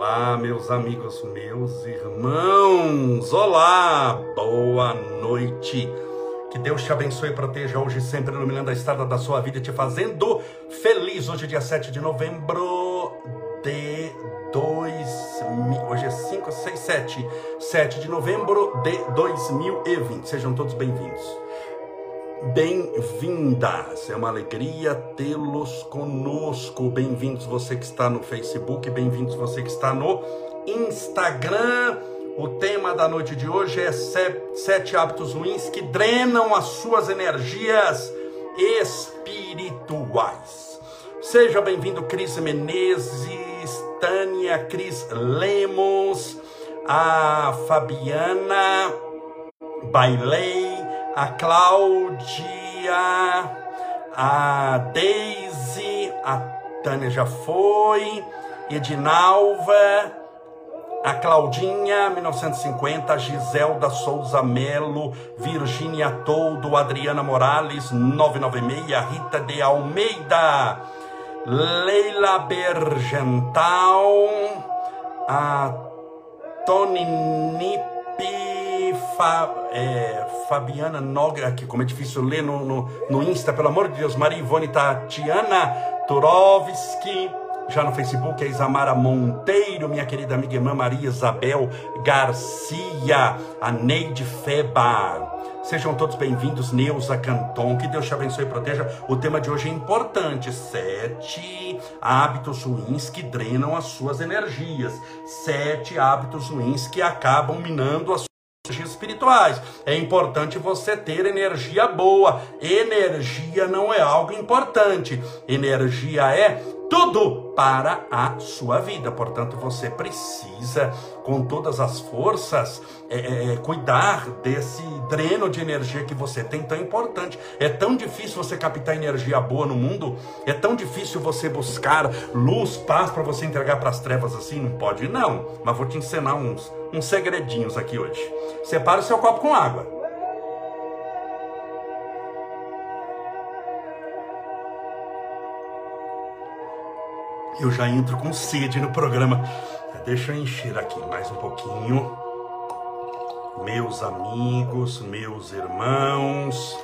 Olá, meus amigos, meus irmãos. Olá, boa noite. Que Deus te abençoe e proteja hoje sempre iluminando a estrada da sua vida, te fazendo feliz. Hoje, dia 7 de novembro de 2000. Hoje é 5, 6, 7. 7 de novembro de 2020. Sejam todos bem-vindos. Bem-vindas, é uma alegria tê-los conosco. Bem-vindos você que está no Facebook, bem-vindos você que está no Instagram. O tema da noite de hoje é sete hábitos ruins que drenam as suas energias espirituais. Seja bem-vindo, Cris Menezes, Tânia, Cris Lemos, a Fabiana Bailei a Cláudia, a Daisy, a Tânia já foi, Edinalva, a Claudinha, 1950, a Giselda Souza Melo, Virgínia Toldo, Adriana Morales, 996, Rita de Almeida, Leila Bergental, a Tony Nipe, Fa, é, Fabiana Noga, que como é difícil ler no, no, no Insta, pelo amor de Deus, Maria Ivone Tatiana Turovski, já no Facebook, a Isamara Monteiro, minha querida amiga irmã Maria Isabel Garcia, a Neide Feba. Sejam todos bem-vindos, Neuza Canton. Que Deus te abençoe e proteja. O tema de hoje é importante: sete hábitos ruins que drenam as suas energias. Sete hábitos ruins que acabam minando as espirituais. É importante você ter energia boa. Energia não é algo importante. Energia é tudo para a sua vida. Portanto, você precisa, com todas as forças, é, é, é, cuidar desse dreno de energia que você tem, tão importante. É tão difícil você captar energia boa no mundo, é tão difícil você buscar luz, paz para você entregar para as trevas assim. Não pode, não. Mas vou te ensinar uns, uns segredinhos aqui hoje. Separe o seu copo com água. eu já entro com sede no programa. Deixa eu encher aqui mais um pouquinho. Meus amigos, meus irmãos,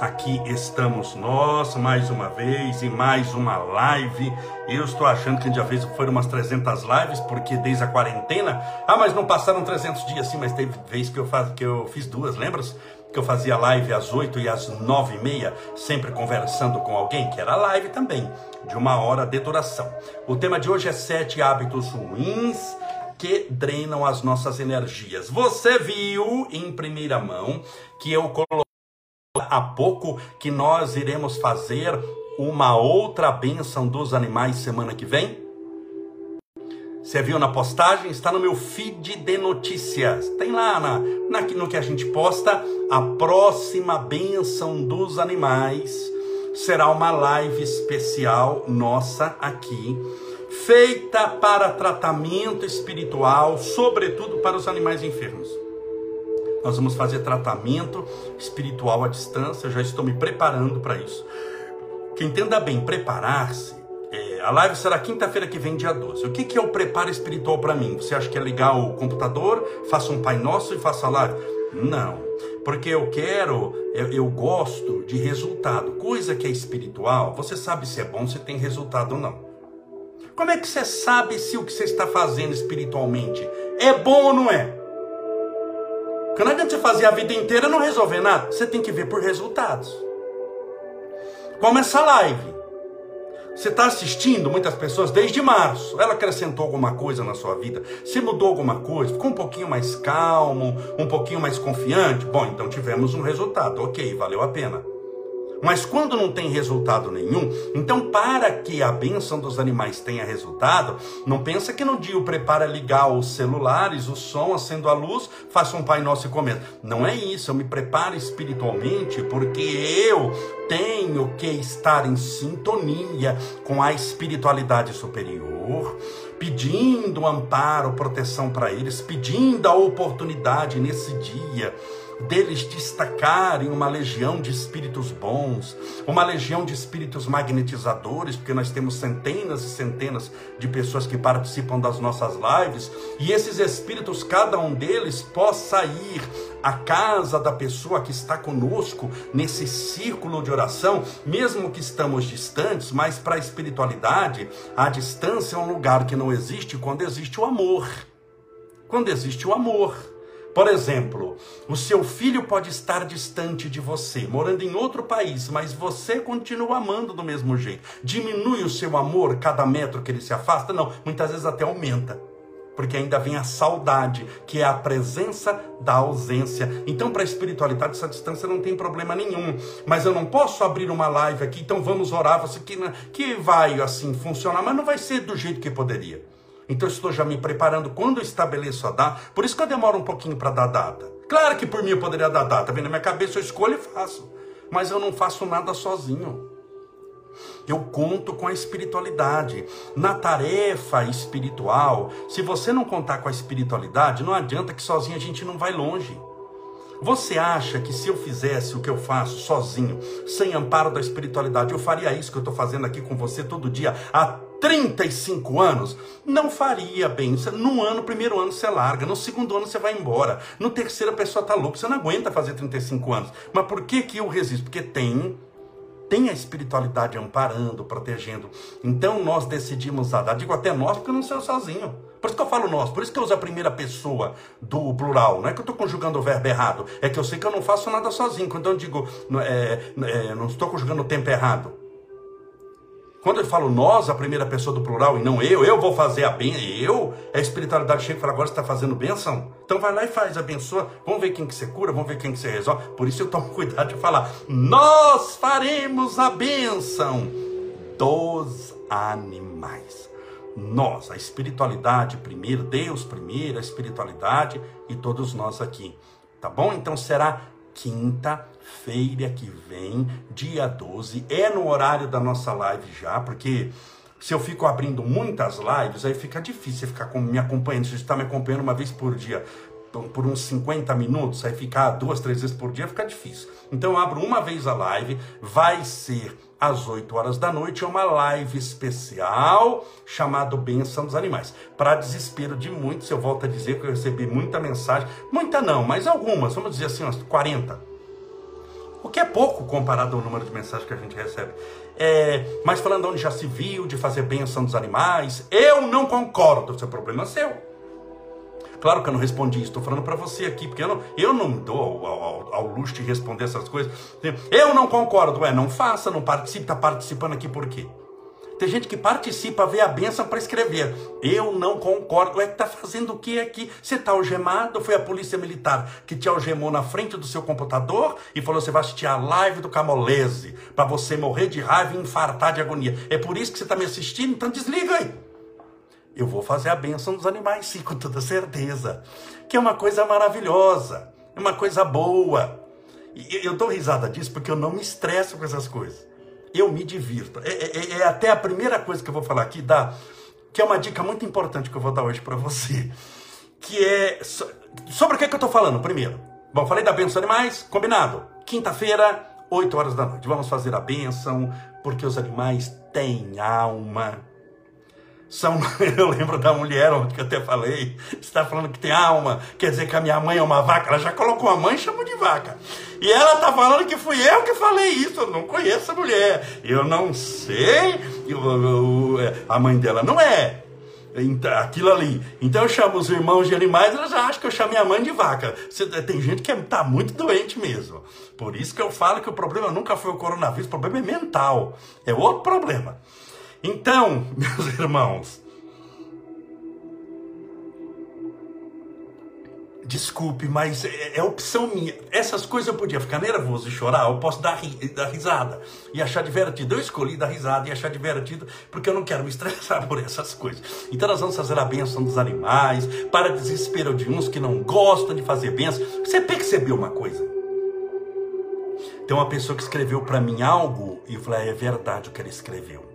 aqui estamos nós mais uma vez em mais uma live. Eu estou achando que já fez foram umas 300 lives, porque desde a quarentena. Ah, mas não passaram 300 dias sim, mas teve vez que eu, faz, que eu fiz duas, lembra? Que eu fazia live às 8 e às 9 e meia, sempre conversando com alguém, que era live também, de uma hora de duração. O tema de hoje é sete hábitos ruins que drenam as nossas energias. Você viu em primeira mão que eu coloquei há pouco que nós iremos fazer uma outra bênção dos animais semana que vem? Você viu na postagem? Está no meu feed de notícias. Tem lá na, na, no que a gente posta. A próxima bênção dos animais será uma live especial nossa aqui, feita para tratamento espiritual, sobretudo para os animais enfermos. Nós vamos fazer tratamento espiritual à distância. Eu já estou me preparando para isso. Que entenda bem, preparar-se a live será quinta-feira que vem, dia 12. O que, que é o preparo espiritual para mim? Você acha que é ligar o computador, faça um Pai Nosso e faça a live? Não. Porque eu quero, eu, eu gosto de resultado. Coisa que é espiritual, você sabe se é bom, se tem resultado ou não. Como é que você sabe se o que você está fazendo espiritualmente é bom ou não é? Porque não adianta você fazer a vida inteira e não resolver nada. Você tem que ver por resultados. Como essa live. Você está assistindo muitas pessoas desde março. Ela acrescentou alguma coisa na sua vida? Se mudou alguma coisa? Ficou um pouquinho mais calmo? Um pouquinho mais confiante? Bom, então tivemos um resultado. Ok, valeu a pena. Mas quando não tem resultado nenhum, então para que a bênção dos animais tenha resultado, não pensa que no dia o prepara ligar os celulares, o som, acendo a luz, faça um Pai Nosso e comenta. Não é isso, eu me preparo espiritualmente porque eu tenho que estar em sintonia com a espiritualidade superior, pedindo amparo, proteção para eles, pedindo a oportunidade nesse dia deles destacarem uma legião de espíritos bons, uma legião de espíritos magnetizadores, porque nós temos centenas e centenas de pessoas que participam das nossas lives, e esses espíritos, cada um deles, possa ir à casa da pessoa que está conosco nesse círculo de oração, mesmo que estamos distantes, mas para a espiritualidade, a distância é um lugar que não existe quando existe o amor. Quando existe o amor. Por exemplo, o seu filho pode estar distante de você, morando em outro país, mas você continua amando do mesmo jeito. Diminui o seu amor cada metro que ele se afasta? Não, muitas vezes até aumenta. Porque ainda vem a saudade, que é a presença da ausência. Então, para a espiritualidade, essa distância não tem problema nenhum. Mas eu não posso abrir uma live aqui, então vamos orar. Você que, que vai assim funcionar, mas não vai ser do jeito que poderia. Então eu estou já me preparando quando eu estabeleço a data. Por isso que eu demoro um pouquinho para dar data. Claro que por mim eu poderia dar data, vem na minha cabeça, eu escolho e faço. Mas eu não faço nada sozinho. Eu conto com a espiritualidade. Na tarefa espiritual, se você não contar com a espiritualidade, não adianta que sozinho a gente não vai longe. Você acha que se eu fizesse o que eu faço sozinho, sem amparo da espiritualidade, eu faria isso que eu estou fazendo aqui com você todo dia há 35 anos? Não faria bem. No ano, primeiro ano você larga, no segundo ano você vai embora, no terceiro a pessoa está louca, você não aguenta fazer 35 anos. Mas por que, que eu resisto? Porque tem tem a espiritualidade amparando, protegendo. Então nós decidimos dar. Digo até nós, porque eu não sou sozinho. Por isso que eu falo nós, por isso que eu uso a primeira pessoa do plural. Não é que eu estou conjugando o verbo errado, é que eu sei que eu não faço nada sozinho. Então eu digo, é, é, não estou conjugando o tempo errado. Quando eu falo nós, a primeira pessoa do plural, e não eu, eu vou fazer a bênção, eu, é a espiritualidade chega e fala, agora você está fazendo bênção? Então vai lá e faz, abençoa, vamos ver quem que você cura, vamos ver quem que você resolve. Por isso eu tomo cuidado de falar, nós faremos a bênção dos animais. Nós, a espiritualidade primeiro, Deus primeiro, a espiritualidade e todos nós aqui. Tá bom? Então será quinta-feira que vem, dia 12. É no horário da nossa live já, porque se eu fico abrindo muitas lives, aí fica difícil ficar me acompanhando. Se você está me acompanhando uma vez por dia, por uns 50 minutos, aí ficar duas, três vezes por dia, fica difícil. Então eu abro uma vez a live, vai ser às 8 horas da noite, é uma live especial chamada Benção dos Animais. Para desespero de muitos, eu volto a dizer que eu recebi muita mensagem, muita não, mas algumas, vamos dizer assim, umas 40. O que é pouco comparado ao número de mensagens que a gente recebe. É, mas falando onde já se viu de fazer benção dos animais, eu não concordo, seu problema é seu. Claro que eu não respondi isso, estou falando para você aqui, porque eu não, eu não dou ao, ao, ao, luxo de responder essas coisas. Eu não concordo, é, não faça, não participe, está participando aqui por quê? Tem gente que participa, vê a benção para escrever. Eu não concordo. É que está fazendo o que aqui? Você está algemado? Foi a polícia militar que te algemou na frente do seu computador e falou: você vai assistir a live do Camolese para você morrer de raiva e infartar de agonia. É por isso que você está me assistindo? Então desliga aí eu vou fazer a bênção dos animais, sim, com toda certeza. Que é uma coisa maravilhosa, é uma coisa boa. E eu dou risada disso porque eu não me estresso com essas coisas. Eu me divirto. É, é, é até a primeira coisa que eu vou falar aqui, dá, que é uma dica muito importante que eu vou dar hoje para você. Que é. Sobre o que, é que eu estou falando primeiro? Bom, falei da bênção dos animais, combinado. Quinta-feira, 8 horas da noite. Vamos fazer a bênção, porque os animais têm alma são, eu lembro da mulher, onde que eu até falei, está falando que tem alma, quer dizer que a minha mãe é uma vaca, ela já colocou a mãe e chamou de vaca. E ela está falando que fui eu que falei isso, eu não conheço a mulher, eu não sei, eu, eu, a mãe dela não é. Aquilo ali. Então eu chamo os irmãos de animais, elas acham que eu chamo minha mãe de vaca. tem gente que está muito doente mesmo. Por isso que eu falo que o problema nunca foi o coronavírus, o problema é mental. É outro problema. Então, meus irmãos, desculpe, mas é, é, opção minha. Essas coisas eu podia ficar nervoso e chorar, eu posso dar, ri, dar risada e achar divertido. Eu escolhi dar risada e achar divertido porque eu não quero me estressar por essas coisas. Então nós vamos fazer a bênção dos animais, para desespero de uns que não gostam de fazer bênção. Você percebeu uma coisa? Tem uma pessoa que escreveu para mim algo e eu falei, ah, é verdade o que ele escreveu.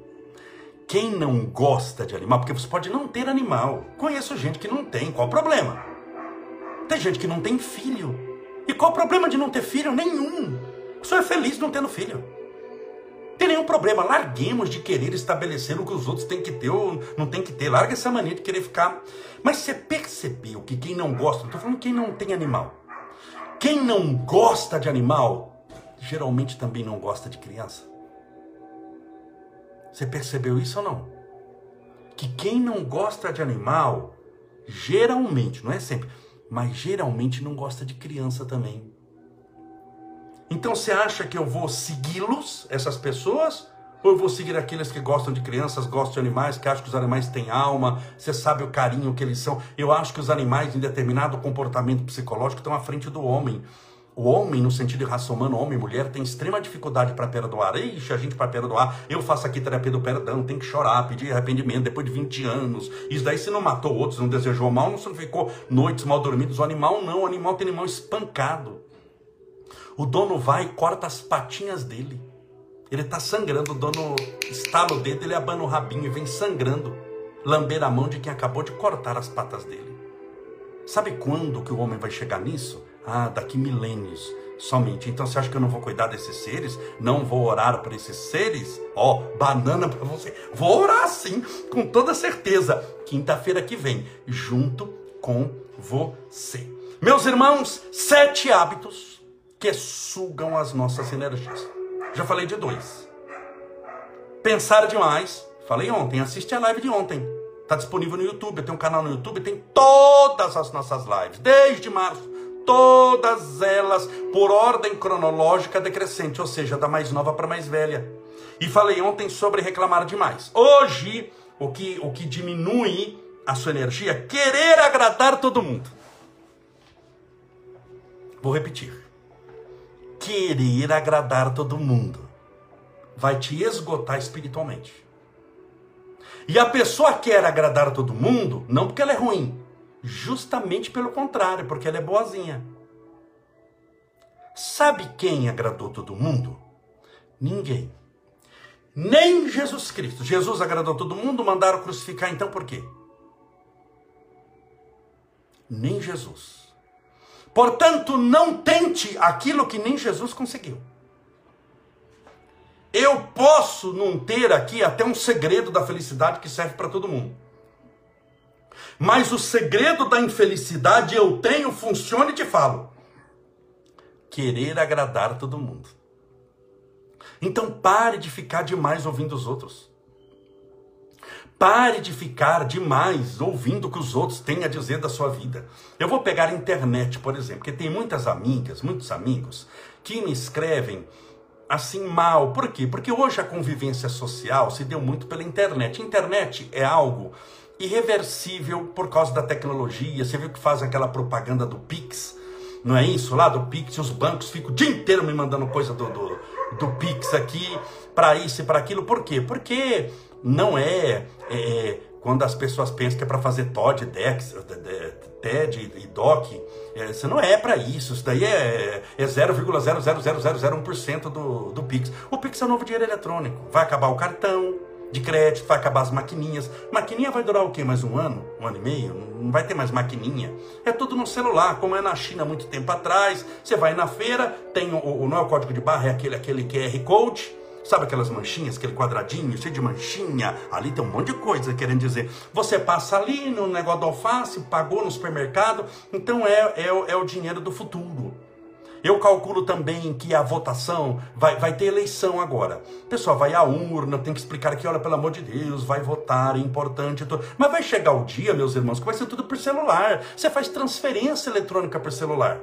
Quem não gosta de animal, porque você pode não ter animal. Conheço gente que não tem, qual o problema? Tem gente que não tem filho. E qual o problema de não ter filho? Nenhum. Só é feliz não tendo filho. Tem nenhum problema. Larguemos de querer estabelecer o que os outros têm que ter ou não tem que ter. Larga essa mania de querer ficar. Mas você percebeu que quem não gosta, estou falando quem não tem animal. Quem não gosta de animal, geralmente também não gosta de criança. Você percebeu isso ou não? Que quem não gosta de animal, geralmente, não é sempre, mas geralmente não gosta de criança também. Então você acha que eu vou segui-los, essas pessoas? Ou eu vou seguir aqueles que gostam de crianças, gostam de animais, que acham que os animais têm alma, você sabe o carinho que eles são. Eu acho que os animais, em determinado comportamento psicológico, estão à frente do homem. O homem, no sentido de raça humana, homem e mulher, tem extrema dificuldade para perdoar. Ixi, a gente para perdoar, eu faço aqui terapia do perdão, tem que chorar, pedir arrependimento depois de 20 anos. Isso daí se não matou outros, não desejou mal, não, ficou noites mal dormidas. O animal não, o animal tem animal espancado. O dono vai e corta as patinhas dele. Ele está sangrando, o dono estala o dedo, ele abana o rabinho e vem sangrando, lamber a mão de quem acabou de cortar as patas dele. Sabe quando que o homem vai chegar nisso? Ah, daqui milênios somente. Então você acha que eu não vou cuidar desses seres? Não vou orar para esses seres? Ó, oh, banana para você. Vou orar sim, com toda certeza. Quinta-feira que vem, junto com você. Meus irmãos, sete hábitos que sugam as nossas energias. Já falei de dois. Pensar demais. Falei ontem, assiste a live de ontem. Está disponível no YouTube. Tenho um canal no YouTube, tem todas as nossas lives, desde março todas elas por ordem cronológica decrescente, ou seja, da mais nova para mais velha. E falei ontem sobre reclamar demais. Hoje, o que, o que diminui a sua energia é querer agradar todo mundo. Vou repetir. Querer agradar todo mundo vai te esgotar espiritualmente. E a pessoa quer agradar todo mundo, não porque ela é ruim, Justamente pelo contrário, porque ela é boazinha. Sabe quem agradou todo mundo? Ninguém. Nem Jesus Cristo. Jesus agradou todo mundo, mandaram crucificar, então por quê? Nem Jesus. Portanto, não tente aquilo que nem Jesus conseguiu. Eu posso não ter aqui até um segredo da felicidade que serve para todo mundo. Mas o segredo da infelicidade eu tenho, funciona e te falo. Querer agradar todo mundo. Então pare de ficar demais ouvindo os outros. Pare de ficar demais ouvindo o que os outros têm a dizer da sua vida. Eu vou pegar a internet, por exemplo, porque tem muitas amigas, muitos amigos que me escrevem assim mal. Por quê? Porque hoje a convivência social se deu muito pela internet. Internet é algo irreversível por causa da tecnologia. Você viu que faz aquela propaganda do Pix? Não é isso? Lá do Pix, os bancos ficam o dia inteiro me mandando coisa do, do, do Pix aqui, para isso e para aquilo. Por quê? Porque não é, é, quando as pessoas pensam que é para fazer TOD, DEX, TED e DOC. É, isso não é para isso. Isso daí é, é 0,00001% do, do Pix. O Pix é o novo dinheiro eletrônico. Vai acabar o cartão de crédito, vai acabar as maquininhas. Maquininha vai durar o quê? Mais um ano? Um ano e meio? Não vai ter mais maquininha. É tudo no celular, como é na China muito tempo atrás. Você vai na feira, tem o, o não é o código de barra, é aquele, aquele QR Code. Sabe aquelas manchinhas, aquele quadradinho cheio de manchinha? Ali tem um monte de coisa querendo dizer. Você passa ali no negócio do alface, pagou no supermercado, então é, é, é o dinheiro do futuro. Eu calculo também que a votação vai, vai ter eleição agora. Pessoal, vai à urna, tem que explicar aqui, olha, pelo amor de Deus, vai votar, é importante. Tudo. Mas vai chegar o dia, meus irmãos, que vai ser tudo por celular. Você faz transferência eletrônica por celular.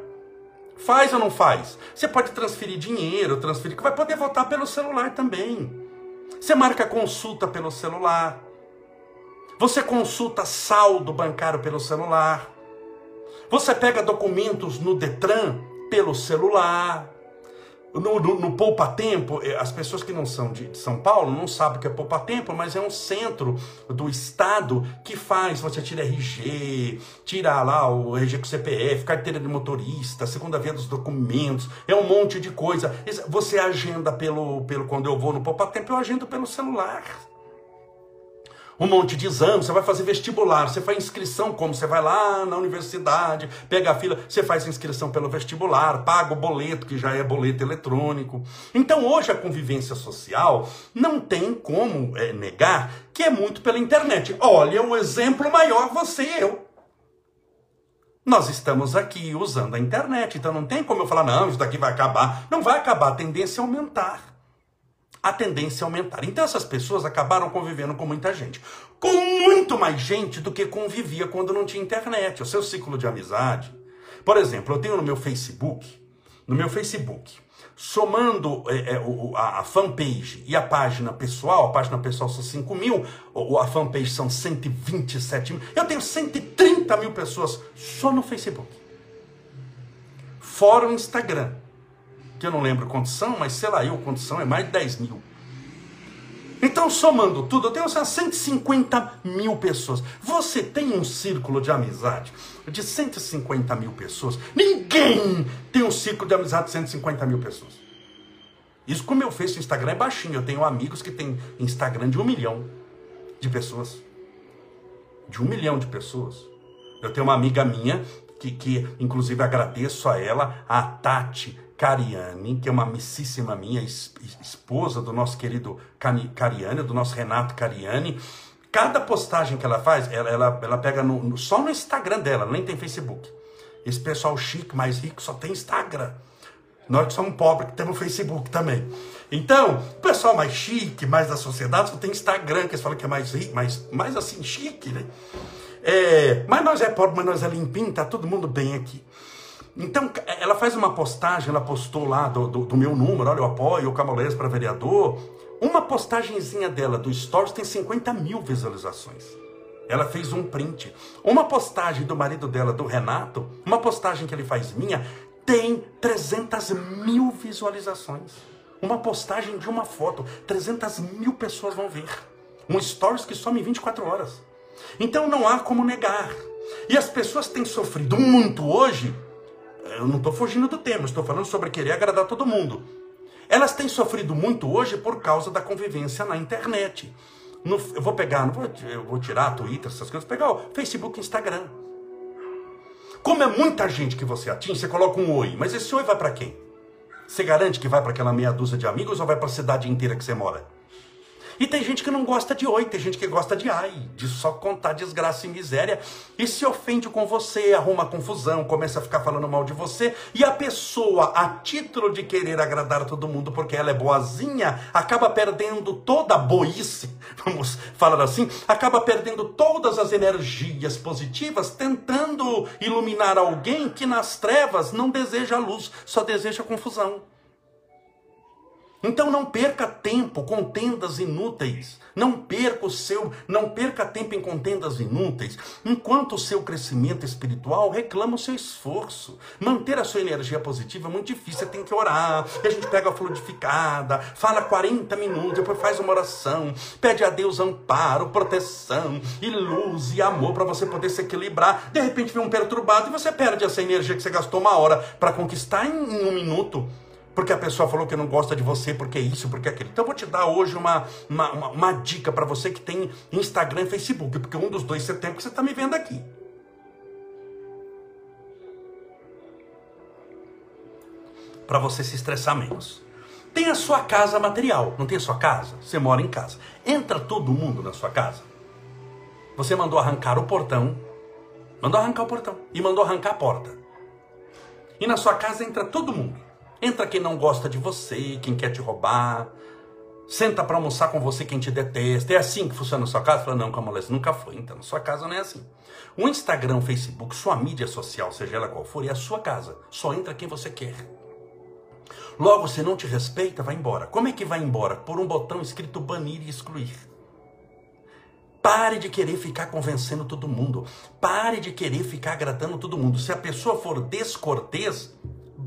Faz ou não faz? Você pode transferir dinheiro, transferir, vai poder votar pelo celular também. Você marca consulta pelo celular. Você consulta saldo bancário pelo celular. Você pega documentos no Detran pelo celular. No, no, no Poupa Tempo, eh, as pessoas que não são de São Paulo não sabem o que é Poupa Tempo, mas é um centro do Estado que faz, você tira RG, tira lá o RG com CPF, carteira de motorista, segunda via dos documentos, é um monte de coisa. Você agenda pelo, pelo quando eu vou no Poupa Tempo, eu agendo pelo celular. Um monte de exames, você vai fazer vestibular, você faz inscrição como? Você vai lá na universidade, pega a fila, você faz inscrição pelo vestibular, paga o boleto, que já é boleto eletrônico. Então hoje a convivência social não tem como é, negar que é muito pela internet. Olha, o exemplo maior, você e eu. Nós estamos aqui usando a internet, então não tem como eu falar, não, isso daqui vai acabar. Não vai acabar, a tendência é aumentar a tendência a aumentar. Então essas pessoas acabaram convivendo com muita gente. Com muito mais gente do que convivia quando não tinha internet. O seu ciclo de amizade. Por exemplo, eu tenho no meu Facebook, no meu Facebook, somando é, é, a, a, fanpage e a página pessoal, a página pessoal são 5 mil, a fanpage são 127 mil. Eu tenho 130 mil pessoas só no Facebook. Fora o Instagram que eu não lembro quantos são, mas sei lá, eu quantos são, é mais de 10 mil. Então, somando tudo, eu tenho assim, 150 mil pessoas. Você tem um círculo de amizade de 150 mil pessoas. Ninguém tem um círculo de amizade de 150 mil pessoas. Isso como eu fiz no Instagram é baixinho. Eu tenho amigos que têm Instagram de um milhão de pessoas. De um milhão de pessoas. Eu tenho uma amiga minha que, que inclusive agradeço a ela, a Tati Cariani, que é uma amicíssima minha, esposa do nosso querido Cariani, do nosso Renato Cariani. Cada postagem que ela faz, ela, ela, ela pega no, no, só no Instagram dela, nem tem Facebook. Esse pessoal chique, mais rico, só tem Instagram. Nós que somos pobres, que temos Facebook também. Então, o pessoal mais chique, mais da sociedade, só tem Instagram, que eles falam que é mais rico, mais, mais assim, chique, né? É, mas nós é pobre, mas nós é limpinho, tá todo mundo bem aqui. Então, ela faz uma postagem, ela postou lá do, do, do meu número, olha, eu apoio o Camolés para vereador. Uma postagenzinha dela do Stories tem 50 mil visualizações. Ela fez um print. Uma postagem do marido dela, do Renato, uma postagem que ele faz minha, tem 300 mil visualizações. Uma postagem de uma foto, 300 mil pessoas vão ver. Um Stories que some em 24 horas. Então não há como negar. E as pessoas têm sofrido muito hoje eu não estou fugindo do tema, estou falando sobre querer agradar todo mundo. Elas têm sofrido muito hoje por causa da convivência na internet. No, eu vou pegar, vou, eu vou tirar Twitter, essas coisas, pegar o Facebook Instagram. Como é muita gente que você atinge, você coloca um oi, mas esse oi vai para quem? Você garante que vai para aquela meia dúzia de amigos ou vai para a cidade inteira que você mora? E tem gente que não gosta de oi, tem gente que gosta de ai, de só contar desgraça e miséria e se ofende com você, arruma confusão, começa a ficar falando mal de você e a pessoa, a título de querer agradar todo mundo porque ela é boazinha, acaba perdendo toda a boice, vamos falar assim, acaba perdendo todas as energias positivas tentando iluminar alguém que nas trevas não deseja luz, só deseja confusão. Então não perca tempo com tendas inúteis. Não perca o seu, não perca tempo em contendas inúteis. Enquanto o seu crescimento espiritual reclama o seu esforço. Manter a sua energia positiva é muito difícil. Você tem que orar. A gente pega a fluidificada, fala 40 minutos, depois faz uma oração, pede a Deus amparo, proteção e luz e amor para você poder se equilibrar. De repente vem um perturbado e você perde essa energia que você gastou uma hora para conquistar em um minuto porque a pessoa falou que não gosta de você, porque é isso, porque é aquilo. Então eu vou te dar hoje uma, uma, uma, uma dica para você que tem Instagram e Facebook, porque um dos dois você tem, porque você está me vendo aqui. Para você se estressar menos. Tem a sua casa material, não tem a sua casa? Você mora em casa. Entra todo mundo na sua casa. Você mandou arrancar o portão, mandou arrancar o portão e mandou arrancar a porta. E na sua casa entra todo mundo. Entra quem não gosta de você, quem quer te roubar. Senta para almoçar com você quem te detesta. É assim que funciona na sua casa? Fala, não, Camolés, nunca foi. Então, na sua casa não é assim. O Instagram, o Facebook, sua mídia social, seja ela qual for, é a sua casa. Só entra quem você quer. Logo, se não te respeita, vai embora. Como é que vai embora? Por um botão escrito banir e excluir. Pare de querer ficar convencendo todo mundo. Pare de querer ficar agradando todo mundo. Se a pessoa for descortês,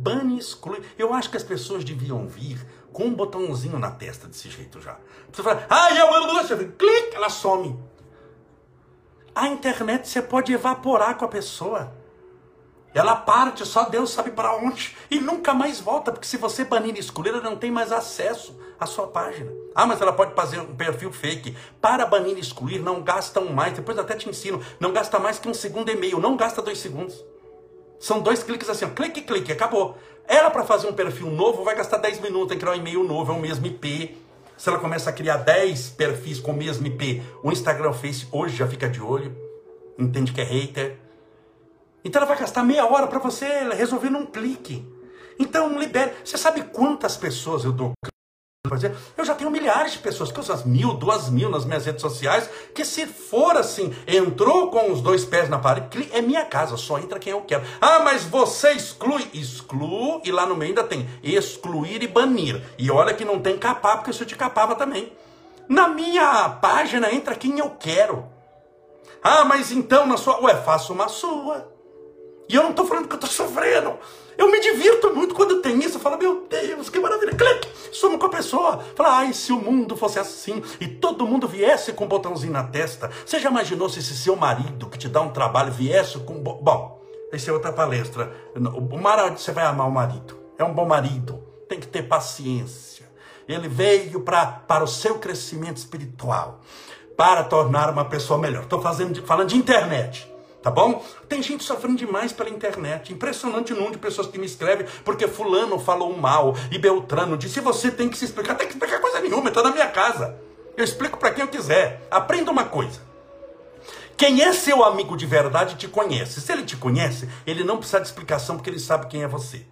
bane exclui. Eu acho que as pessoas deviam vir com um botãozinho na testa desse jeito já. Você fala, ah, eu amo você, clique, ela some. A internet você pode evaporar com a pessoa. Ela parte, só Deus sabe para onde. E nunca mais volta, porque se você banir e excluir, ela não tem mais acesso à sua página. Ah, mas ela pode fazer um perfil fake. Para banir e excluir, não gastam mais. Depois até te ensino. Não gasta mais que um segundo e meio. Não gasta dois segundos. São dois cliques assim, ó, clique, clique, acabou. Ela, para fazer um perfil novo, vai gastar 10 minutos em criar um e-mail novo, é o mesmo IP. Se ela começa a criar 10 perfis com o mesmo IP, o Instagram o Face hoje já fica de olho, entende que é hater então ela vai gastar meia hora para você resolver num clique. Então libere. Você sabe quantas pessoas eu dou eu já tenho milhares de pessoas, que usam mil, duas mil nas minhas redes sociais, que se for assim, entrou com os dois pés na parede, é minha casa, só entra quem eu quero. Ah, mas você exclui. Exclui, e lá no meio ainda tem excluir e banir. E olha que não tem capar, porque isso te capava também. Na minha página entra quem eu quero. Ah, mas então na sua. Ué, faça uma sua. E eu não estou falando que eu estou sofrendo. Eu me divirto muito quando tem isso. Eu falo, meu Deus, que maravilha. Clique, sumo com a pessoa. Fala, ai, se o mundo fosse assim e todo mundo viesse com um botãozinho na testa. Você já imaginou se esse seu marido que te dá um trabalho viesse com. Bom, essa é outra palestra. O marido, você vai amar o marido. É um bom marido. Tem que ter paciência. Ele veio pra, para o seu crescimento espiritual. Para tornar uma pessoa melhor. Estou falando de internet tá bom? Tem gente sofrendo demais pela internet. Impressionante o número de pessoas que me escrevem porque fulano falou mal e Beltrano disse, você tem que se explicar. Tem que explicar coisa nenhuma, está na minha casa. Eu explico para quem eu quiser. Aprenda uma coisa. Quem é seu amigo de verdade te conhece. Se ele te conhece, ele não precisa de explicação porque ele sabe quem é você.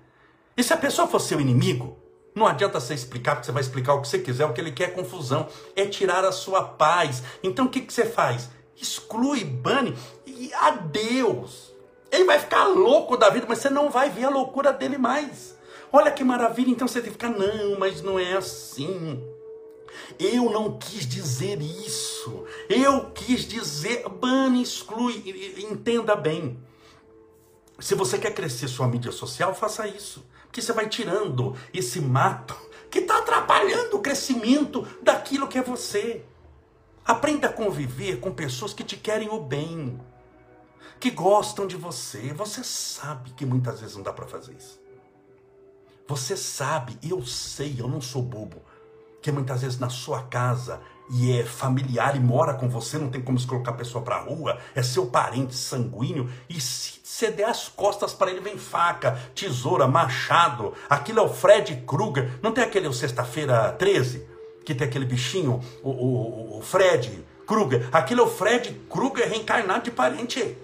E se a pessoa for seu inimigo, não adianta você explicar, porque você vai explicar o que você quiser, o que ele quer é confusão, é tirar a sua paz. Então o que, que você faz? Exclui, bane e adeus. Ele vai ficar louco da vida, mas você não vai ver a loucura dele mais. Olha que maravilha, então você tem que ficar, não, mas não é assim. Eu não quis dizer isso. Eu quis dizer, bane, exclui, entenda bem. Se você quer crescer sua mídia social, faça isso. Porque você vai tirando esse mato que está atrapalhando o crescimento daquilo que é você. Aprenda a conviver com pessoas que te querem o bem que gostam de você. Você sabe que muitas vezes não dá para fazer isso. Você sabe, eu sei, eu não sou bobo, que muitas vezes na sua casa e é familiar e mora com você, não tem como se colocar a pessoa para rua, é seu parente sanguíneo e se você der as costas para ele vem faca, tesoura, machado. Aquilo é o Fred Krueger. Não tem aquele sexta-feira 13 que tem aquele bichinho, o, o, o Fred Krueger. Aquilo é o Fred Krueger reencarnado de parente.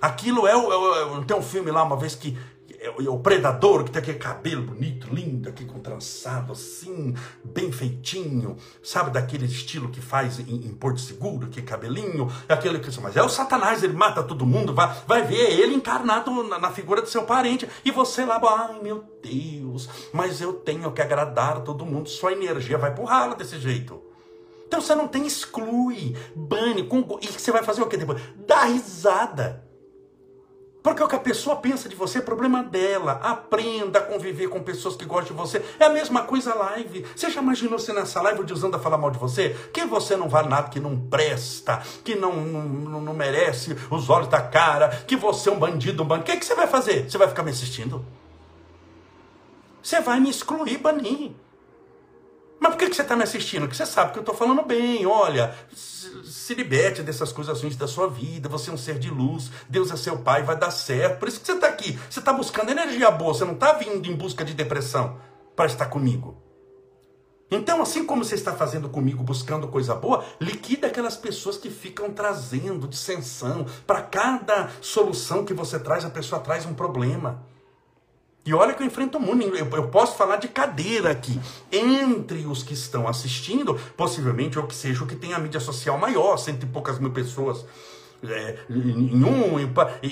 Aquilo é o, é o, Tem um filme lá uma vez que. É, é o predador que tem aquele cabelo bonito, lindo, aqui com trançado, assim, bem feitinho, sabe, daquele estilo que faz em, em Porto Seguro, que cabelinho, é aquele que. Mas é o Satanás, ele mata todo mundo, vai, vai ver ele encarnado na, na figura do seu parente, e você lá, ai meu Deus, mas eu tenho que agradar todo mundo, sua energia vai pro ralo desse jeito. Então você não tem exclui, bane, com, e você vai fazer o que depois? Dá risada. Porque o que a pessoa pensa de você é problema dela. Aprenda a conviver com pessoas que gostam de você. É a mesma coisa live. Você já imaginou se nessa live o Deusando a falar mal de você? Que você não vale nada, que não presta, que não, não, não merece os olhos da cara, que você é um bandido, um bandido. O que, que você vai fazer? Você vai ficar me assistindo? Você vai me excluir, banir. Mas por que, que você está me assistindo? Porque você sabe que eu estou falando bem. Olha, se liberte dessas coisas ruins da sua vida. Você é um ser de luz. Deus é seu pai, vai dar certo. Por isso que você está aqui. Você está buscando energia boa. Você não está vindo em busca de depressão para estar comigo. Então, assim como você está fazendo comigo, buscando coisa boa, liquida aquelas pessoas que ficam trazendo dissensão. Para cada solução que você traz, a pessoa traz um problema. E olha que eu enfrento o mundo, eu, posso falar de cadeira aqui. Entre os que estão assistindo, possivelmente eu que seja o que tem a mídia social maior, cento e poucas mil pessoas. É, em um,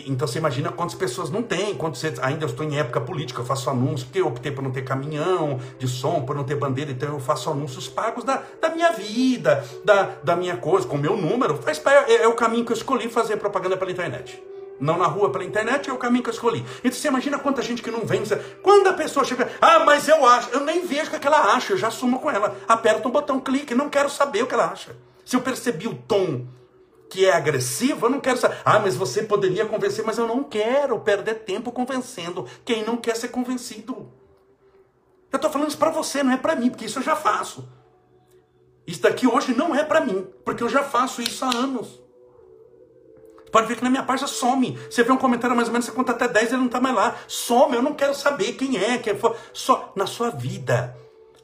então você imagina quantas pessoas não tem, quantos ainda eu estou em época política, eu faço anúncios, porque eu optei por não ter caminhão de som, por não ter bandeira, então eu faço anúncios pagos da, da minha vida, da, da minha coisa, com o meu número, faz, é, é o caminho que eu escolhi fazer propaganda pela internet. Não na rua, pela internet, é o caminho que eu escolhi. Então você imagina quanta gente que não vem. Quando a pessoa chega, ah, mas eu acho, eu nem vejo o que ela acha, eu já assumo com ela. Aperta um botão, clique, não quero saber o que ela acha. Se eu percebi o tom que é agressivo, eu não quero saber. Ah, mas você poderia convencer, mas eu não quero perder tempo convencendo quem não quer ser convencido. Eu estou falando isso para você, não é para mim, porque isso eu já faço. Isso daqui hoje não é para mim, porque eu já faço isso há anos. Pode ver que na minha página some. Você vê um comentário mais ou menos, você conta até 10 ele não está mais lá. Some, eu não quero saber quem é, quem for. Só na sua vida.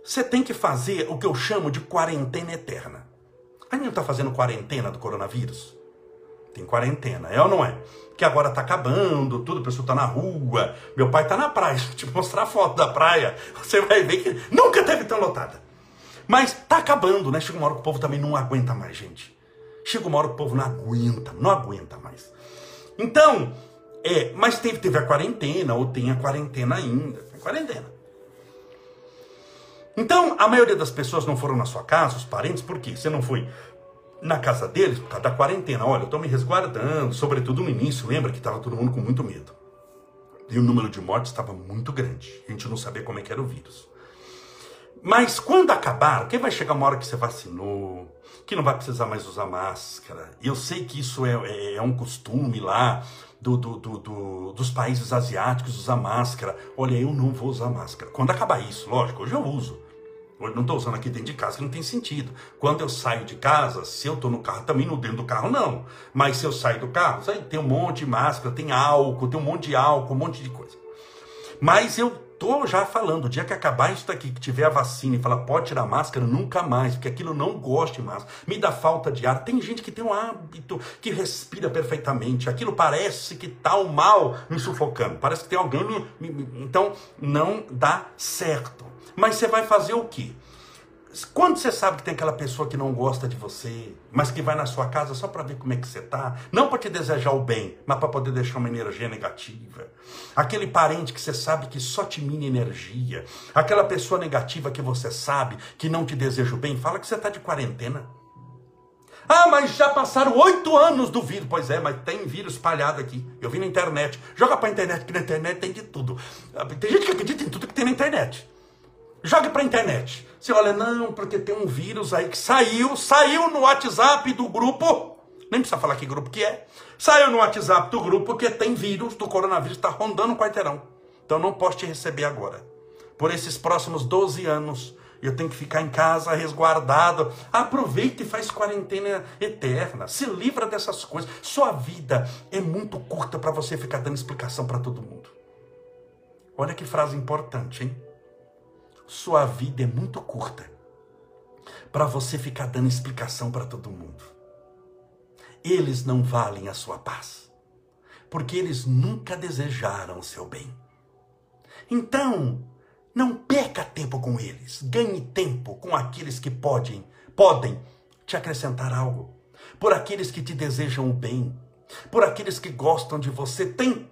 Você tem que fazer o que eu chamo de quarentena eterna. A gente não está fazendo quarentena do coronavírus? Tem quarentena, é ou não é? Que agora está acabando, tudo, a pessoa está na rua. Meu pai está na praia. Se eu te mostrar a foto da praia, você vai ver que nunca teve tão lotada. Mas tá acabando, né? Chega uma hora que o povo também não aguenta mais, gente. Chega uma hora o povo não aguenta, não aguenta mais. Então, é, mas teve, teve a quarentena, ou tem a quarentena ainda. Tem quarentena. Então, a maioria das pessoas não foram na sua casa, os parentes, por quê? Você não foi na casa deles por causa da quarentena. Olha, eu estou me resguardando, sobretudo no início, lembra que estava todo mundo com muito medo. E o número de mortes estava muito grande. A gente não sabia como é que era o vírus. Mas quando acabar, quem vai chegar uma hora que você vacinou, que não vai precisar mais usar máscara. E eu sei que isso é, é, é um costume lá do, do, do, dos países asiáticos usar máscara. Olha, eu não vou usar máscara. Quando acabar isso, lógico, hoje eu uso. Hoje não estou usando aqui dentro de casa, que não tem sentido. Quando eu saio de casa, se eu estou no carro, também no dentro do carro, não. Mas se eu saio do carro, tem um monte de máscara, tem álcool, tem um monte de álcool, um monte de coisa. Mas eu tô já falando, o dia que acabar isso daqui, que tiver a vacina e falar pode tirar máscara, nunca mais, porque aquilo não gosta de máscara, me dá falta de ar. Tem gente que tem um hábito que respira perfeitamente, aquilo parece que tá o mal me sufocando, parece que tem alguém me, me, então não dá certo. Mas você vai fazer o quê? Quando você sabe que tem aquela pessoa que não gosta de você, mas que vai na sua casa só para ver como é que você tá, não para te desejar o bem, mas para poder deixar uma energia negativa. Aquele parente que você sabe que só te mina energia, aquela pessoa negativa que você sabe que não te deseja o bem, fala que você está de quarentena. Ah, mas já passaram oito anos do vírus. Pois é, mas tem vírus espalhado aqui. Eu vi na internet. Joga pra internet, que na internet tem de tudo. Tem gente que acredita em tudo que tem na internet. Jogue pra internet. Você olha, não, porque tem um vírus aí que saiu, saiu no WhatsApp do grupo, nem precisa falar que grupo que é, saiu no WhatsApp do grupo porque tem vírus do coronavírus, está rondando o quarteirão. Então não posso te receber agora. Por esses próximos 12 anos, eu tenho que ficar em casa resguardado. Aproveita e faz quarentena eterna. Se livra dessas coisas. Sua vida é muito curta para você ficar dando explicação para todo mundo. Olha que frase importante, hein? Sua vida é muito curta para você ficar dando explicação para todo mundo. Eles não valem a sua paz, porque eles nunca desejaram o seu bem. Então, não perca tempo com eles, ganhe tempo com aqueles que podem, podem te acrescentar algo, por aqueles que te desejam o bem, por aqueles que gostam de você. Tem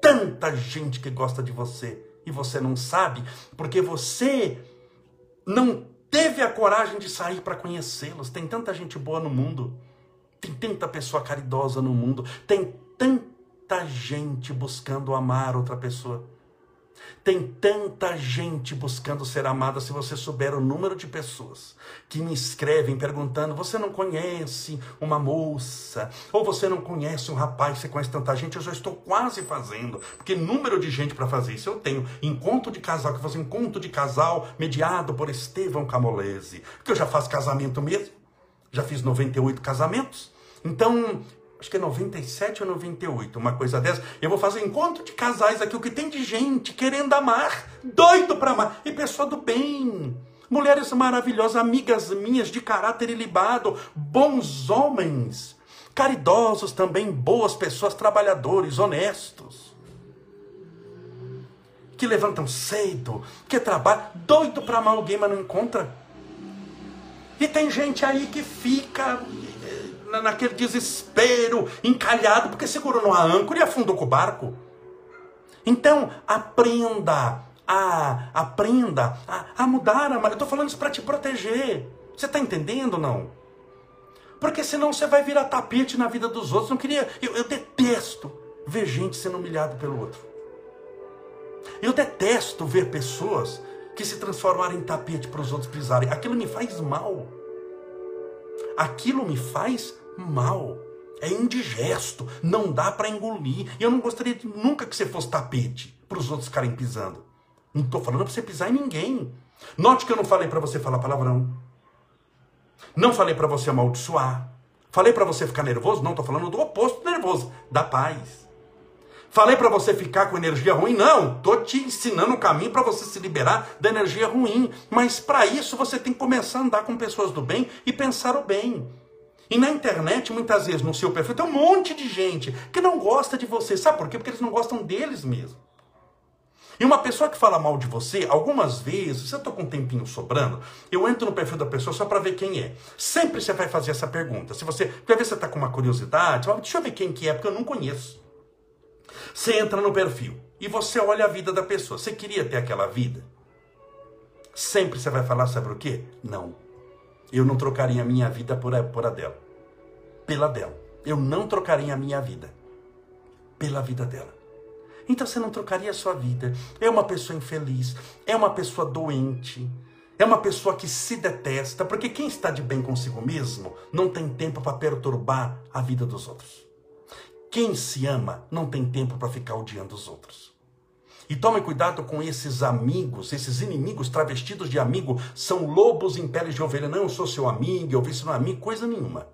tanta gente que gosta de você e você não sabe, porque você não teve a coragem de sair para conhecê-los. Tem tanta gente boa no mundo, tem tanta pessoa caridosa no mundo, tem tanta gente buscando amar outra pessoa. Tem tanta gente buscando ser amada. Se você souber o número de pessoas que me escrevem perguntando: você não conhece uma moça? Ou você não conhece um rapaz? Você conhece tanta gente? Eu já estou quase fazendo. Porque número de gente para fazer isso eu tenho. Encontro de casal, que eu faço encontro de casal mediado por Estevão Camolese. Porque eu já faço casamento mesmo. Já fiz 98 casamentos. Então, acho que é 97 ou 98, uma coisa dessa. Eu vou fazer encontro de casais aqui, o que tem de gente querendo amar, doido para amar, e pessoa do bem. Mulheres maravilhosas, amigas minhas de caráter ilibado, bons homens, caridosos também, boas pessoas, trabalhadores, honestos. Que levantam cedo, que trabalham, doido para amar alguém, mas não encontra. E tem gente aí que fica naquele desespero, encalhado, porque segurou numa âncora e afundou com o barco. Então, aprenda a aprenda a, a mudar. A, eu estou falando isso para te proteger. Você está entendendo não? Porque senão você vai virar tapete na vida dos outros. Não queria. Eu, eu detesto ver gente sendo humilhada pelo outro. Eu detesto ver pessoas que se transformaram em tapete para os outros pisarem. Aquilo me faz mal. Aquilo me faz mal. É indigesto, não dá para engolir. E eu não gostaria de, nunca que você fosse tapete para os outros ficarem pisando. Não estou falando para você pisar em ninguém. Note que eu não falei para você falar palavrão. Não falei para você amaldiçoar. Falei para você ficar nervoso? Não, estou falando do oposto nervoso, da paz. Falei para você ficar com energia ruim? Não, tô te ensinando o caminho para você se liberar da energia ruim. Mas para isso você tem que começar a andar com pessoas do bem e pensar o bem. E na internet, muitas vezes, no seu perfil, tem um monte de gente que não gosta de você. Sabe por quê? Porque eles não gostam deles mesmo. E uma pessoa que fala mal de você, algumas vezes, se eu estou com um tempinho sobrando, eu entro no perfil da pessoa só para ver quem é. Sempre você vai fazer essa pergunta. Se você, quer ver se você está com uma curiosidade, deixa eu ver quem que é, porque eu não conheço. Você entra no perfil e você olha a vida da pessoa. Você queria ter aquela vida? Sempre você vai falar, sabe o quê? Não. Eu não trocaria a minha vida por a, por a dela. Pela dela. Eu não trocaria a minha vida pela vida dela. Então você não trocaria a sua vida. É uma pessoa infeliz, é uma pessoa doente, é uma pessoa que se detesta, porque quem está de bem consigo mesmo não tem tempo para perturbar a vida dos outros. Quem se ama não tem tempo para ficar odiando os outros. E tome cuidado com esses amigos, esses inimigos travestidos de amigo, são lobos em peles de ovelha. Não, eu sou seu amigo, eu vi não é amigo, coisa nenhuma.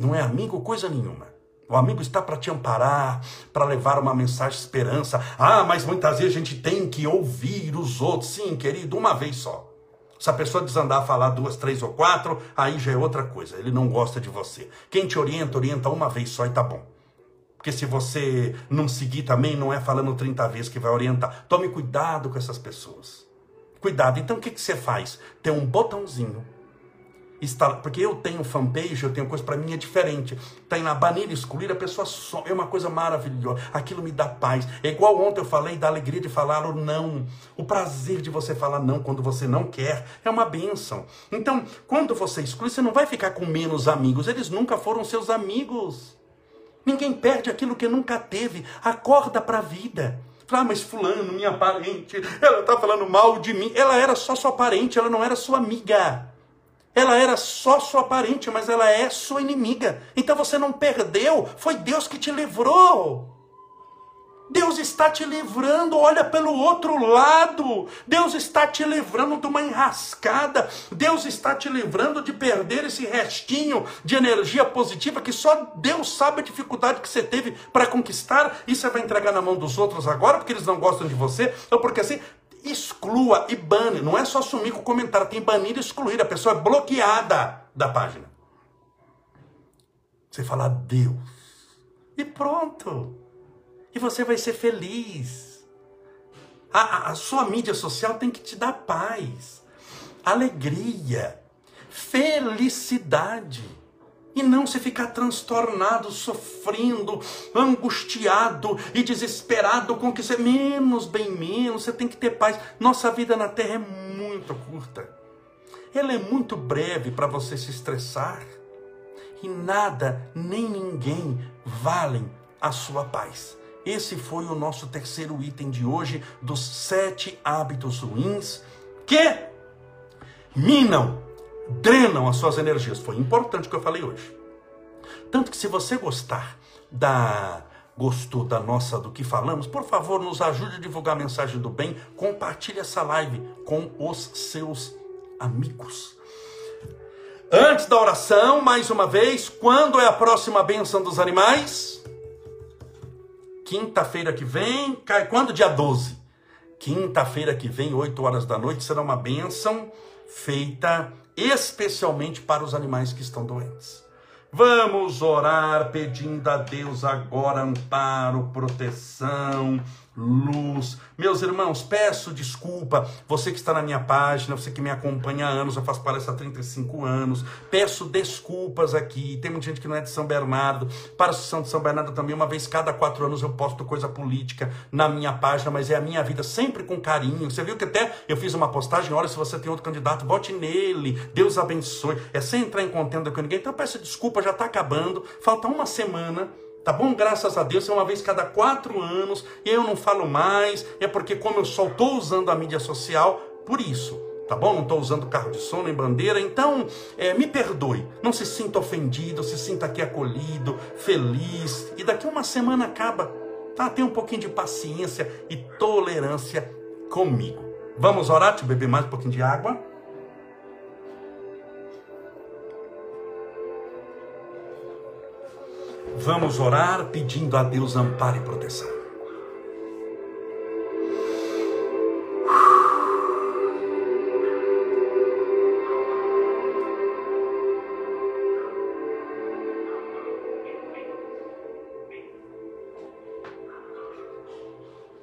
Não é amigo, coisa nenhuma. O amigo está para te amparar, para levar uma mensagem de esperança. Ah, mas muitas vezes a gente tem que ouvir os outros. Sim, querido, uma vez só. Se a pessoa desandar a falar duas, três ou quatro, aí já é outra coisa. Ele não gosta de você. Quem te orienta, orienta uma vez só e tá bom. Porque se você não seguir também, não é falando 30 vezes que vai orientar. Tome cuidado com essas pessoas. Cuidado. Então o que, que você faz? Tem um botãozinho porque eu tenho fanpage, eu tenho coisa para mim é diferente. Tem na banir, excluir, a pessoa só é uma coisa maravilhosa. Aquilo me dá paz. É igual ontem eu falei da alegria de falar o não. O prazer de você falar não quando você não quer é uma benção. Então, quando você exclui, você não vai ficar com menos amigos. Eles nunca foram seus amigos. Ninguém perde aquilo que nunca teve. Acorda para a vida. Ah, mas fulano, minha parente, ela tá falando mal de mim. Ela era só sua parente, ela não era sua amiga. Ela era só sua parente, mas ela é sua inimiga. Então você não perdeu, foi Deus que te livrou. Deus está te livrando, olha pelo outro lado. Deus está te livrando de uma enrascada. Deus está te livrando de perder esse restinho de energia positiva que só Deus sabe a dificuldade que você teve para conquistar. E você vai entregar na mão dos outros agora porque eles não gostam de você, ou porque assim, exclua e bane. Não é só sumir com o comentário, tem banir e excluir. A pessoa é bloqueada da página. Você fala Deus. E pronto. E você vai ser feliz. A, a, a sua mídia social tem que te dar paz, alegria, felicidade. E não se ficar transtornado, sofrendo, angustiado e desesperado com que você menos, bem menos, você tem que ter paz. Nossa vida na terra é muito curta. Ela é muito breve para você se estressar. E nada, nem ninguém valem a sua paz. Esse foi o nosso terceiro item de hoje dos sete hábitos ruins que minam drenam as suas energias. Foi importante o que eu falei hoje. Tanto que se você gostar da gostou da nossa do que falamos, por favor, nos ajude a divulgar a mensagem do bem, compartilhe essa live com os seus amigos. Antes da oração, mais uma vez, quando é a próxima bênção dos animais? Quinta-feira que vem, cai quando? Dia 12. Quinta-feira que vem, 8 horas da noite, será uma bênção feita especialmente para os animais que estão doentes. Vamos orar pedindo a Deus agora amparo, proteção, luz. Meus irmãos, peço desculpa, você que está na minha página, você que me acompanha há anos, eu faço palestra há 35 anos, peço desculpas aqui, tem muita gente que não é de São Bernardo, para a Associação de São Bernardo também, uma vez cada quatro anos eu posto coisa política na minha página, mas é a minha vida sempre com carinho, você viu que até eu fiz uma postagem, olha, se você tem outro candidato, vote nele, Deus abençoe, é sem entrar em contenda com ninguém, então peço desculpa, já está acabando, falta uma semana, Tá bom? Graças a Deus, é uma vez cada quatro anos, e eu não falo mais, é porque como eu só estou usando a mídia social, por isso, tá bom? Não estou usando carro de som nem bandeira, então é, me perdoe. Não se sinta ofendido, se sinta aqui acolhido, feliz. E daqui uma semana acaba, tá? Tenha um pouquinho de paciência e tolerância comigo. Vamos orar? Te beber mais um pouquinho de água. Vamos orar pedindo a Deus amparo e proteção.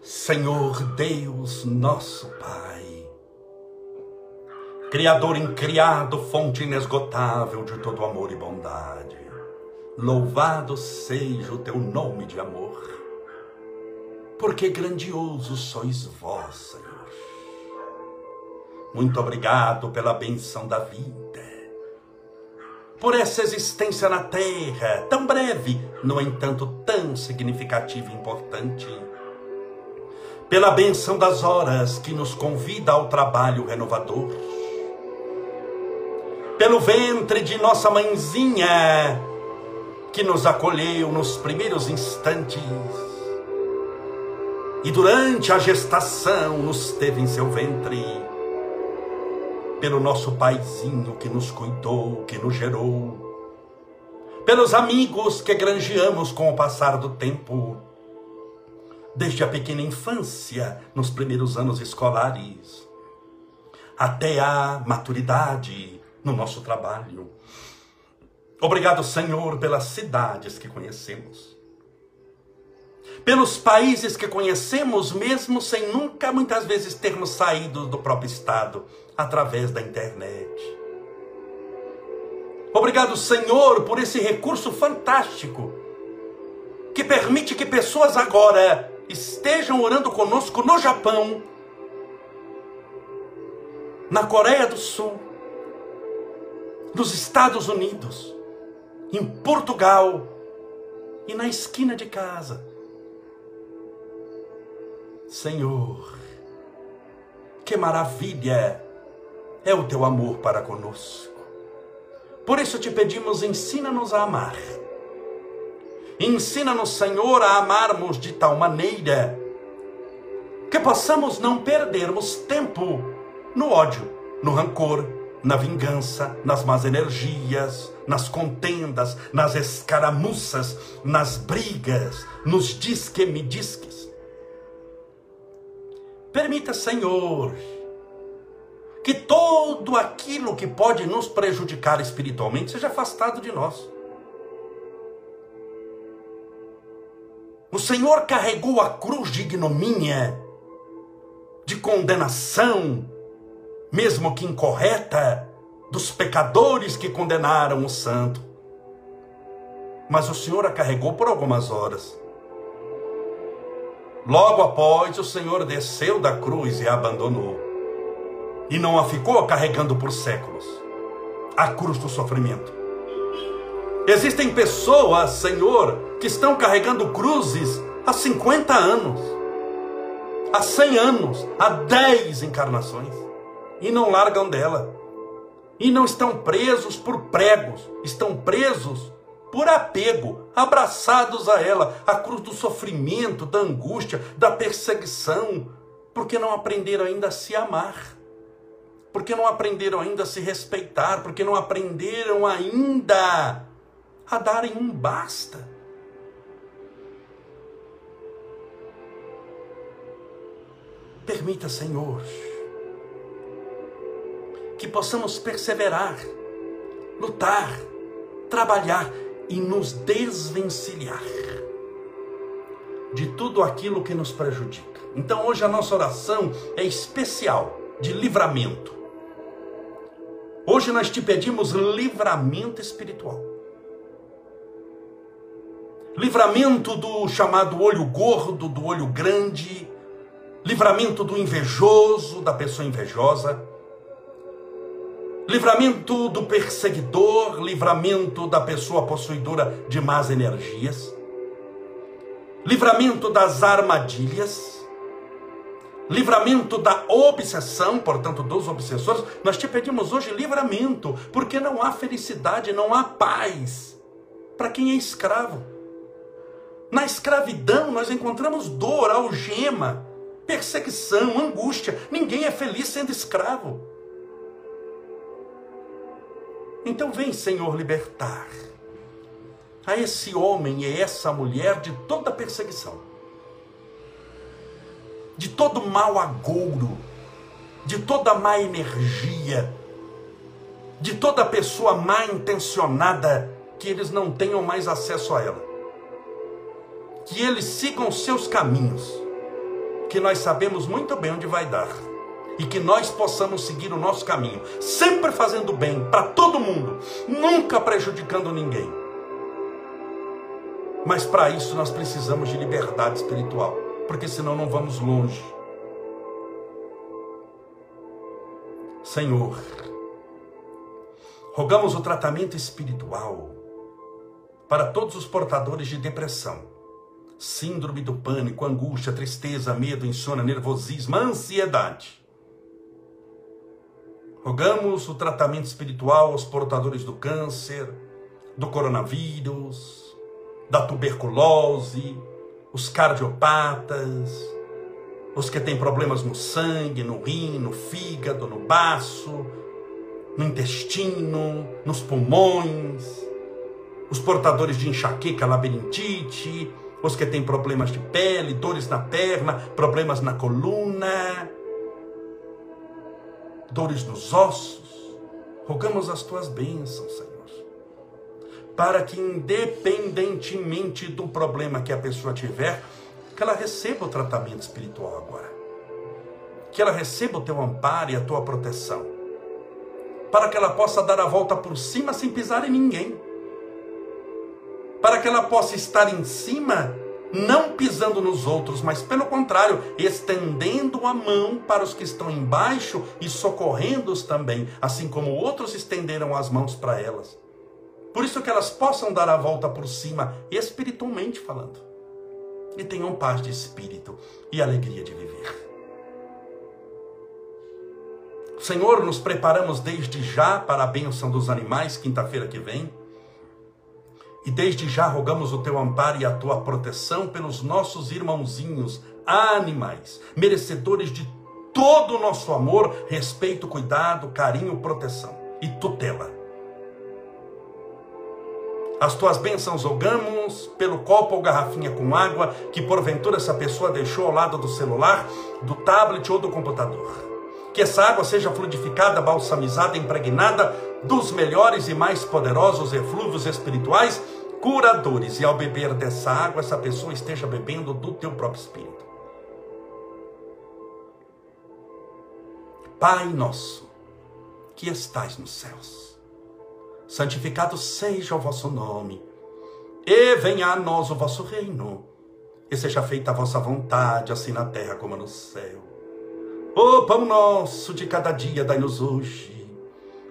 Senhor Deus, nosso Pai, Criador incriado, fonte inesgotável de todo amor e bondade, louvado seja o teu nome de amor, porque grandioso sois vós, Senhor. Muito obrigado pela benção da vida, por essa existência na terra, tão breve, no entanto tão significativa e importante pela benção das horas que nos convida ao trabalho renovador, pelo ventre de nossa mãezinha que nos acolheu nos primeiros instantes. E durante a gestação nos teve em seu ventre, pelo nosso paizinho que nos cuidou, que nos gerou, pelos amigos que granjeamos com o passar do tempo. Desde a pequena infância, nos primeiros anos escolares, até a maturidade no nosso trabalho. Obrigado, Senhor, pelas cidades que conhecemos, pelos países que conhecemos, mesmo sem nunca, muitas vezes, termos saído do próprio estado através da internet. Obrigado, Senhor, por esse recurso fantástico que permite que pessoas agora estejam orando conosco no Japão, na Coreia do Sul, nos Estados Unidos, em Portugal e na esquina de casa. Senhor, que maravilha é o teu amor para conosco. Por isso te pedimos, ensina-nos a amar Ensina-nos, Senhor, a amarmos de tal maneira que possamos não perdermos tempo no ódio, no rancor, na vingança, nas más energias, nas contendas, nas escaramuças, nas brigas, nos disque-me disques. Permita, Senhor, que todo aquilo que pode nos prejudicar espiritualmente seja afastado de nós. O Senhor carregou a cruz de ignomínia, de condenação, mesmo que incorreta, dos pecadores que condenaram o santo. Mas o Senhor a carregou por algumas horas. Logo após, o Senhor desceu da cruz e a abandonou. E não a ficou carregando por séculos a cruz do sofrimento. Existem pessoas, Senhor, que estão carregando cruzes há 50 anos, há 100 anos, há 10 encarnações, e não largam dela. E não estão presos por pregos, estão presos por apego, abraçados a ela, a cruz do sofrimento, da angústia, da perseguição, porque não aprenderam ainda a se amar, porque não aprenderam ainda a se respeitar, porque não aprenderam ainda a darem um basta. Permita, Senhor, que possamos perseverar, lutar, trabalhar e nos desvencilhar de tudo aquilo que nos prejudica. Então hoje a nossa oração é especial de livramento. Hoje nós te pedimos livramento espiritual livramento do chamado olho gordo, do olho grande, livramento do invejoso, da pessoa invejosa, livramento do perseguidor, livramento da pessoa possuidora de más energias, livramento das armadilhas, livramento da obsessão, portanto, dos obsessores, nós te pedimos hoje livramento, porque não há felicidade, não há paz para quem é escravo. Na escravidão nós encontramos dor, algema, perseguição, angústia. Ninguém é feliz sendo escravo. Então vem, Senhor, libertar a esse homem e essa mulher de toda perseguição de todo mau agouro, de toda má energia, de toda pessoa má intencionada, que eles não tenham mais acesso a ela. Que eles sigam seus caminhos, que nós sabemos muito bem onde vai dar. E que nós possamos seguir o nosso caminho, sempre fazendo bem para todo mundo, nunca prejudicando ninguém. Mas para isso nós precisamos de liberdade espiritual porque senão não vamos longe. Senhor, rogamos o tratamento espiritual para todos os portadores de depressão, síndrome do pânico, angústia, tristeza, medo, insônia, nervosismo, ansiedade. Rogamos o tratamento espiritual aos portadores do câncer, do coronavírus, da tuberculose, os cardiopatas, os que têm problemas no sangue, no rim, no fígado, no baço, no intestino, nos pulmões, os portadores de enxaqueca, labirintite, os que têm problemas de pele, dores na perna, problemas na coluna, dores nos ossos. Rogamos as tuas bênçãos, Senhor para que, independentemente do problema que a pessoa tiver, que ela receba o tratamento espiritual agora. Que ela receba o teu amparo e a tua proteção. Para que ela possa dar a volta por cima sem pisar em ninguém. Para que ela possa estar em cima, não pisando nos outros, mas pelo contrário, estendendo a mão para os que estão embaixo e socorrendo-os também, assim como outros estenderam as mãos para elas. Por isso que elas possam dar a volta por cima, espiritualmente falando. E tenham paz de espírito e alegria de viver. Senhor, nos preparamos desde já para a bênção dos animais, quinta-feira que vem. E desde já rogamos o teu amparo e a tua proteção pelos nossos irmãozinhos animais, merecedores de todo o nosso amor, respeito, cuidado, carinho, proteção e tutela. As tuas bênçãos rogamos pelo copo ou garrafinha com água que porventura essa pessoa deixou ao lado do celular, do tablet ou do computador. Que essa água seja fluidificada, balsamizada, impregnada dos melhores e mais poderosos eflúvios espirituais curadores. E ao beber dessa água, essa pessoa esteja bebendo do teu próprio espírito. Pai nosso, que estais nos céus santificado seja o vosso nome, e venha a nós o vosso reino, e seja feita a vossa vontade, assim na terra como no céu. O pão nosso de cada dia dai-nos hoje,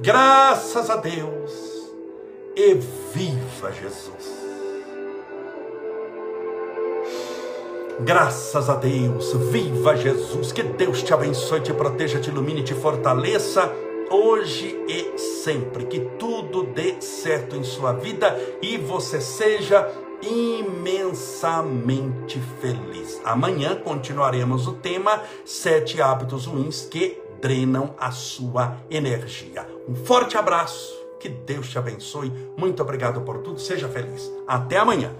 Graças a Deus. E viva Jesus. Graças a Deus, viva Jesus, que Deus te abençoe, te proteja, te ilumine, te fortaleça hoje e sempre. Que tudo dê certo em sua vida e você seja imensamente feliz. Amanhã continuaremos o tema sete hábitos ruins que drenam a sua energia. Um forte abraço, que Deus te abençoe. Muito obrigado por tudo. Seja feliz. Até amanhã.